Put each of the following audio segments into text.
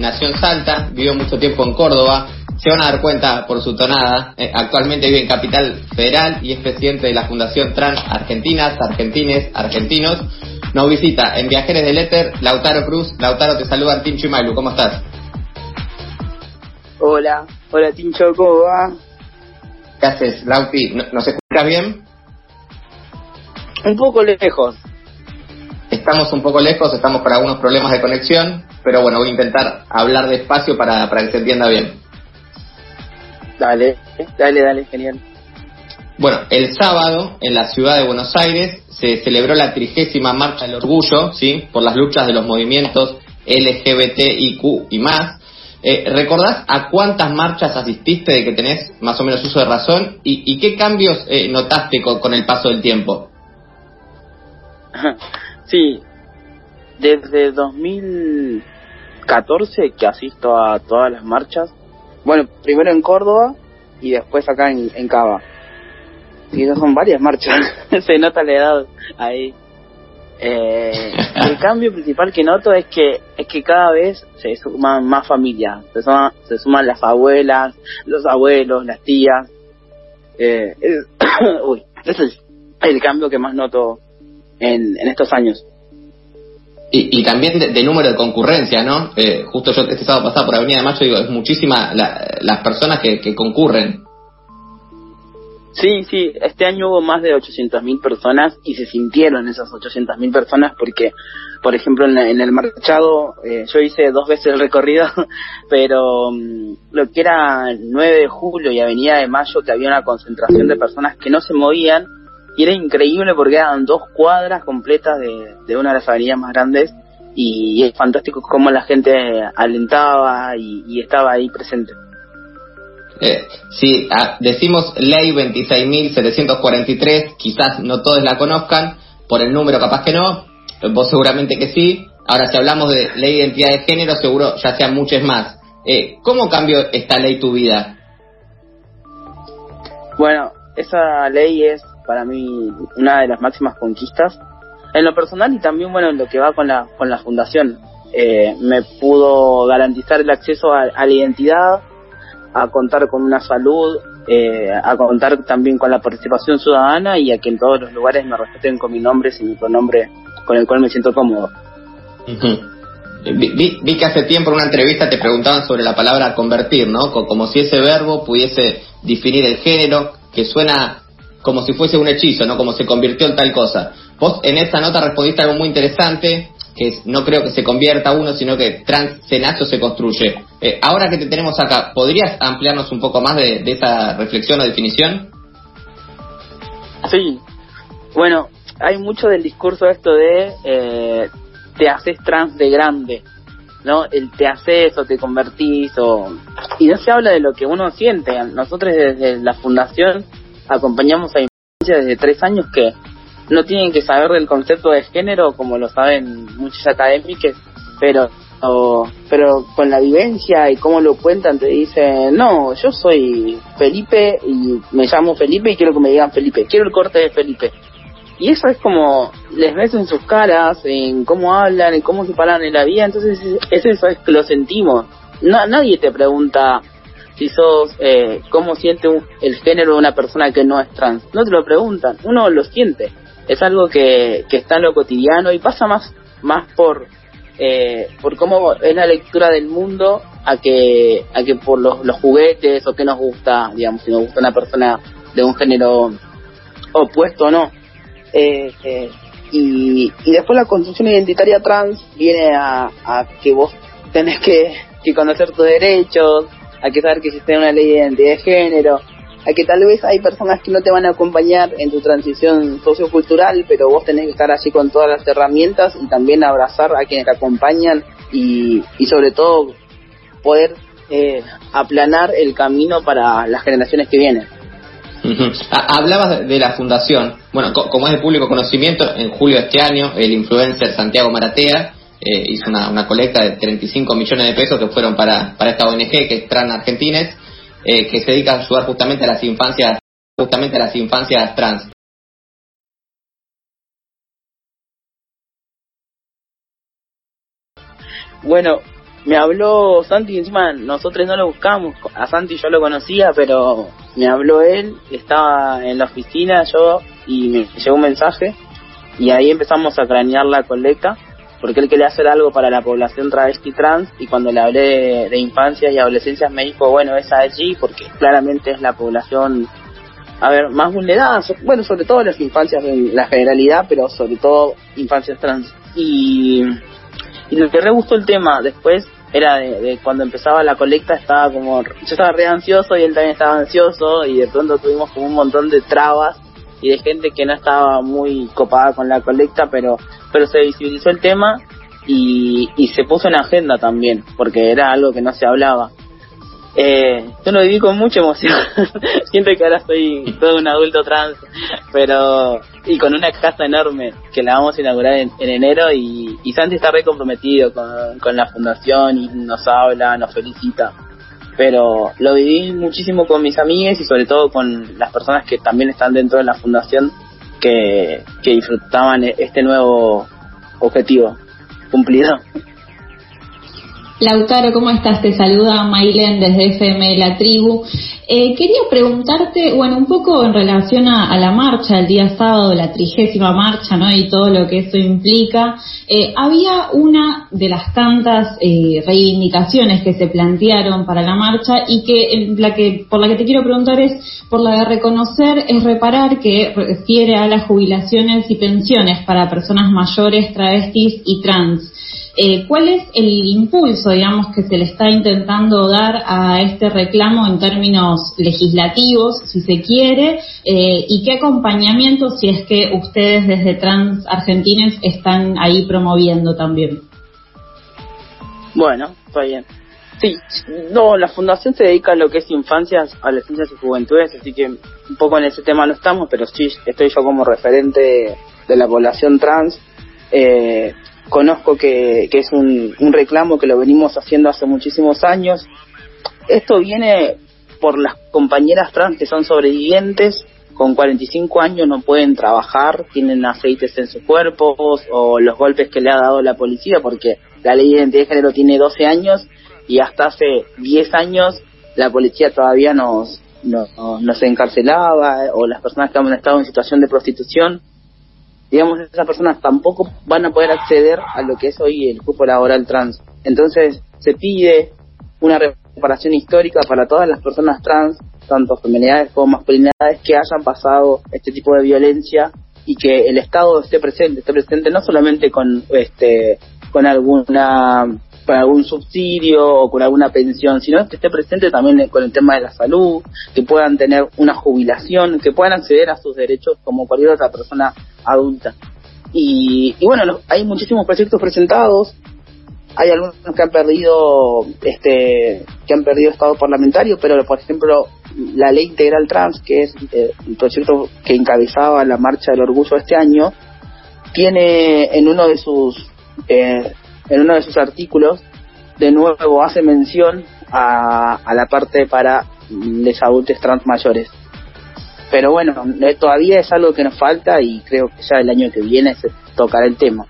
nació en Salta, vivió mucho tiempo en Córdoba, se van a dar cuenta por su tonada, eh, actualmente vive en Capital Federal y es presidente de la Fundación Trans Argentinas, Argentines, Argentinos. Nos visita en Viajeres del Éter, Lautaro Cruz. Lautaro, te saluda Tincho y Mailu, ¿cómo estás? Hola, hola Tincho, ¿cómo va? ¿Qué haces, Lauti? ¿Nos escuchas bien? Un poco lejos. Estamos un poco lejos, estamos con algunos problemas de conexión, pero bueno, voy a intentar hablar despacio para, para que se entienda bien. Dale, dale, dale, genial. Bueno, el sábado en la ciudad de Buenos Aires se celebró la trigésima marcha del orgullo, ¿sí? Por las luchas de los movimientos LGBTIQ y más. Eh, ¿Recordás a cuántas marchas asististe de que tenés más o menos uso de razón? ¿Y, qué cambios eh, notaste con, el paso del tiempo? Sí, desde 2014 que asisto a todas las marchas. Bueno, primero en Córdoba y después acá en, en Cava. Y esas son varias marchas. Se nota la edad ahí. Eh, el cambio principal que noto es que es que cada vez se suman más familias, se, se suman las abuelas, los abuelos, las tías. Eh, uy, ese es el cambio que más noto en, en estos años. Y, y también de, número de concurrencia, ¿no? Eh, justo yo este sábado pasado por Avenida de Mayo digo, es muchísima las personas que, que concurren. Sí, sí, este año hubo más de 800.000 personas y se sintieron esas 800.000 personas porque, por ejemplo, en, el marchado eh, yo hice dos veces el recorrido, pero mm, lo que era 9 de julio y Avenida de Mayo, que había una concentración de personas que no se movían y era increíble porque eran dos cuadras completas de, de una de las avenidas más grandes y, es fantástico cómo la gente alentaba y estaba ahí presente. Eh, si ah, decimos ley 26.743, quizás no todos la conozcan, por el número capaz que no, vos seguramente que sí. Ahora, si hablamos de ley de identidad de género, seguro ya sean muchos más. Eh, ¿Cómo cambió esta ley tu vida? Bueno, esa ley es para mí una de las máximas conquistas. En lo personal y también, bueno, en lo que va con la, con la fundación. Eh, me pudo garantizar el acceso a la identidad, a contar con una salud, eh, a contar también con la participación ciudadana y a que en todos los lugares me respeten con mi nombre y mi pronombre con el cual me siento cómodo. vi, que hace tiempo en una entrevista te preguntaban sobre la palabra convertir, ¿no? Como si ese verbo pudiese definir el género, que suena como si fuese un hechizo, ¿no? Como se convirtió en tal cosa. Vos en esta nota respondiste algo muy interesante, que no creo que se convierta uno, sino que trans se construye. Eh, ahora que te tenemos acá, ¿podrías ampliarnos un poco más de, esa reflexión o definición? Sí, bueno, hay mucho del discurso esto de eh, te haces trans de grande, ¿no? El te haces o te convertís o... Y no se habla de lo que uno siente. Nosotros desde la fundación acompañamos a desde tres años que no tienen que saber del concepto de género como lo saben muchos académicos, pero pero con la vivencia y cómo lo cuentan te dicen, no, yo soy Felipe y me llamo Felipe y quiero que me digan Felipe, quiero el corte de Felipe. Y eso es como, les ves en sus caras, en cómo hablan, en cómo se paran en la vida, entonces es eso es que lo sentimos. No, nadie te pregunta si sos, eh, cómo siente el género de una persona que no es trans. No te lo preguntan, uno lo siente es algo que, que está en lo cotidiano y pasa más, más por, eh, por cómo es la lectura del mundo a que, a que por los, los juguetes o qué nos gusta, digamos, si nos gusta una persona de un género opuesto o no. Eh, eh, y, y después la construcción identitaria trans viene a, a que vos tenés que, que conocer tus derechos, a que saber que existe una ley de identidad de género, a que tal vez hay personas que no te van a acompañar en tu transición sociocultural, pero vos tenés que estar allí con todas las herramientas y también abrazar a quienes te acompañan y, y sobre todo poder eh, aplanar el camino para las generaciones que vienen. Hablabas de la fundación. Bueno, como es de público conocimiento, en julio de este año el influencer Santiago Maratea eh, hizo una, una, colecta de 35 millones de pesos que fueron para, para esta ONG que es Tran Argentines eh, que se dedica a ayudar justamente a las infancias, justamente a las infancias trans. Bueno, me habló Santi encima nosotros no lo buscamos. A Santi yo lo conocía, pero me habló él, estaba en la oficina yo y me llegó un mensaje y ahí empezamos a cranear la colecta porque él quería hacer algo para la población travesti trans y cuando le hablé de, infancia y adolescencia me dijo, bueno, es allí porque claramente es la población, a ver, más vulnerada, bueno, sobre todo las infancias en la generalidad, pero sobre todo infancias trans. Y, y lo que re gustó el tema después era de, cuando empezaba la colecta estaba como, yo estaba re ansioso y él también estaba ansioso y de pronto tuvimos como un montón de trabas y de gente que no estaba muy copada con la colecta, pero pero se visibilizó el tema y, y se puso en agenda también, porque era algo que no se hablaba. Eh, yo lo viví con mucha emoción. Siento que ahora soy todo un adulto trans, pero y con una casa enorme que la vamos a inaugurar en, enero y, y, Santi está re comprometido con, con la fundación y nos habla, nos felicita. Pero lo viví muchísimo con mis amigas y sobre todo con las personas que también están dentro de la fundación que, que disfrutaban este nuevo objetivo cumplido. Lautaro, ¿cómo estás? Te saluda Mailen desde FM La Tribu. Eh, quería preguntarte, bueno, un poco en relación a, la marcha el día sábado, la trigésima marcha, ¿no? Y todo lo que eso implica. Eh, había una de las tantas eh, reivindicaciones que se plantearon para la marcha y que, la que por la que te quiero preguntar es por la de reconocer es reparar que refiere a las jubilaciones y pensiones para personas mayores, travestis y trans. Eh, ¿Cuál es el impulso, digamos, que se le está intentando dar a este reclamo en términos legislativos, si se quiere, eh, y qué acompañamiento, si es que ustedes desde Trans Argentines están ahí promoviendo también? Bueno, está bien. Sí, no, la fundación se dedica a lo que es infancias, adolescencias y juventudes, así que un poco en ese tema no estamos, pero sí estoy yo como referente de la población trans. Eh, conozco que, es un, reclamo que lo venimos haciendo hace muchísimos años. Esto viene por las compañeras trans que son sobrevivientes, con 45 años no pueden trabajar, tienen aceites en sus cuerpos o los golpes que le ha dado la policía, porque la ley de identidad de género tiene 12 años y hasta hace 10 años la policía todavía nos, nos, nos encarcelaba o las personas que han estado en situación de prostitución digamos, esas personas tampoco van a poder acceder a lo que es hoy el cupo laboral trans. Entonces, se pide una reparación histórica para todas las personas trans, tanto feminidades como masculinidades, que hayan pasado este tipo de violencia y que el Estado esté presente, esté presente no solamente con este con alguna con algún subsidio o con alguna pensión, sino que esté presente también con el tema de la salud, que puedan tener una jubilación, que puedan acceder a sus derechos como cualquier otra persona adulta. Y, bueno, hay muchísimos proyectos presentados, hay algunos que han perdido este que han perdido estado parlamentario, pero por ejemplo la ley integral trans, que es eh, el proyecto que encabezaba la marcha del orgullo este año, tiene en uno de sus eh, en uno de sus artículos de nuevo hace mención a, la parte para los adultos trans mayores pero bueno, todavía es algo que nos falta y creo que ya el año que viene se tocará el tema.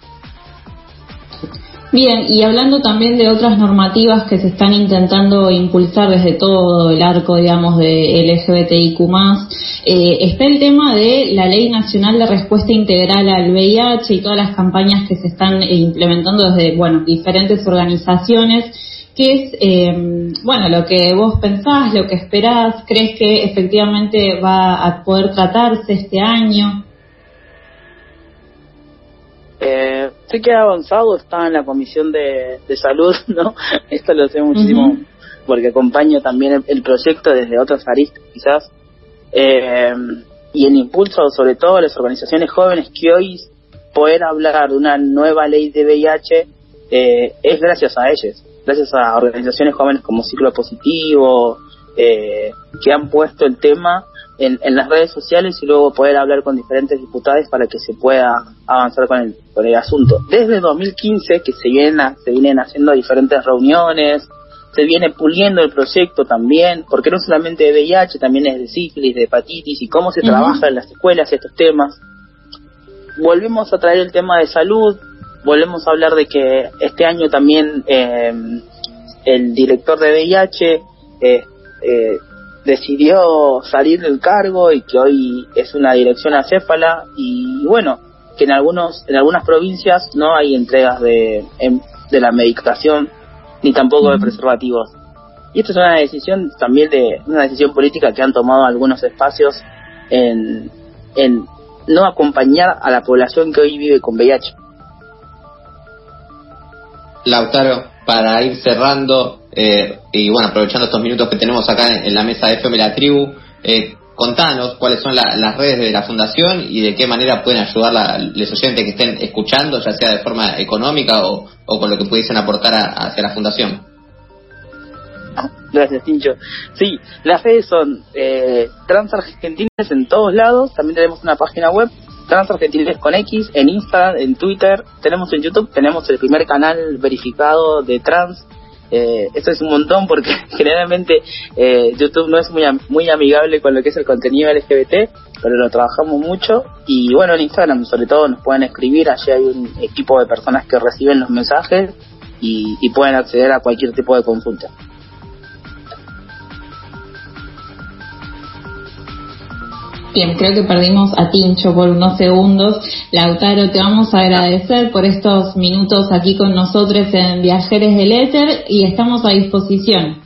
Bien, y hablando también de otras normativas que se están intentando impulsar desde todo el arco, digamos, de LGBTIQ+, eh, está el tema de la Ley Nacional de Respuesta Integral al VIH y todas las campañas que se están eh, implementando desde, bueno, diferentes organizaciones ¿Qué es, eh, bueno, lo que vos pensás, lo que esperás? ¿Crees que efectivamente va a poder tratarse este año? Eh, sé que ha avanzado, está en la Comisión de, Salud, ¿no? Esto lo sé muchísimo porque acompaño también el, proyecto desde otras aristas, quizás. Eh, y el impulso, sobre todo, a las organizaciones jóvenes que hoy poder hablar de una nueva ley de VIH eh, es gracias a ellos gracias a organizaciones jóvenes como Ciclo Positivo, eh, que han puesto el tema en, las redes sociales y luego poder hablar con diferentes diputados para que se pueda avanzar con el, con el asunto. Desde 2015 que se, viene, se vienen haciendo diferentes reuniones, se viene puliendo el proyecto también, porque no solamente de VIH, también es de sífilis, de hepatitis y cómo se trabaja en las escuelas estos temas. Volvemos a traer el tema de salud, volvemos a hablar de que este año también eh, el director de VIH eh, eh, decidió salir del cargo y que hoy es una dirección acéfala y bueno, que en algunos en algunas provincias no hay entregas de, de la medicación ni tampoco de preservativos. Y esto es una decisión también de una decisión política que han tomado algunos espacios en, en no acompañar a la población que hoy vive con VIH. Lautaro, para ir cerrando eh, y bueno, aprovechando estos minutos que tenemos acá en, la mesa de FM La Tribu, eh, contanos cuáles son las redes de la fundación y de qué manera pueden ayudar a los oyentes que estén escuchando, ya sea de forma económica o, con lo que pudiesen aportar hacia la fundación. Gracias, Tincho. Sí, las redes son eh, Trans en todos lados. También tenemos una página web, Trans con X, en Instagram, en Twitter. Tenemos en YouTube, tenemos el primer canal verificado de trans. Eh, esto es un montón porque generalmente eh, YouTube no es muy, muy amigable con lo que es el contenido LGBT, pero lo trabajamos mucho. Y bueno, en Instagram sobre todo nos pueden escribir, allí hay un equipo de personas que reciben los mensajes y pueden acceder a cualquier tipo de consulta. Creo que perdimos a Tincho por unos segundos. Lautaro, te vamos a agradecer por estos minutos aquí con nosotros en Viajeres del Éter y estamos a disposición.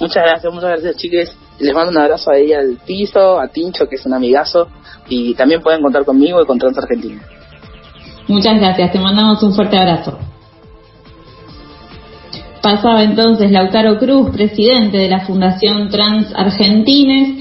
Muchas gracias, muchas gracias, chiques. Les mando un abrazo a ella al piso, a Tincho, que es un amigazo, y también pueden contar conmigo y con Trans Argentina. Muchas gracias, te mandamos un fuerte abrazo. Pasaba entonces Lautaro Cruz, presidente de la Fundación Trans Argentines.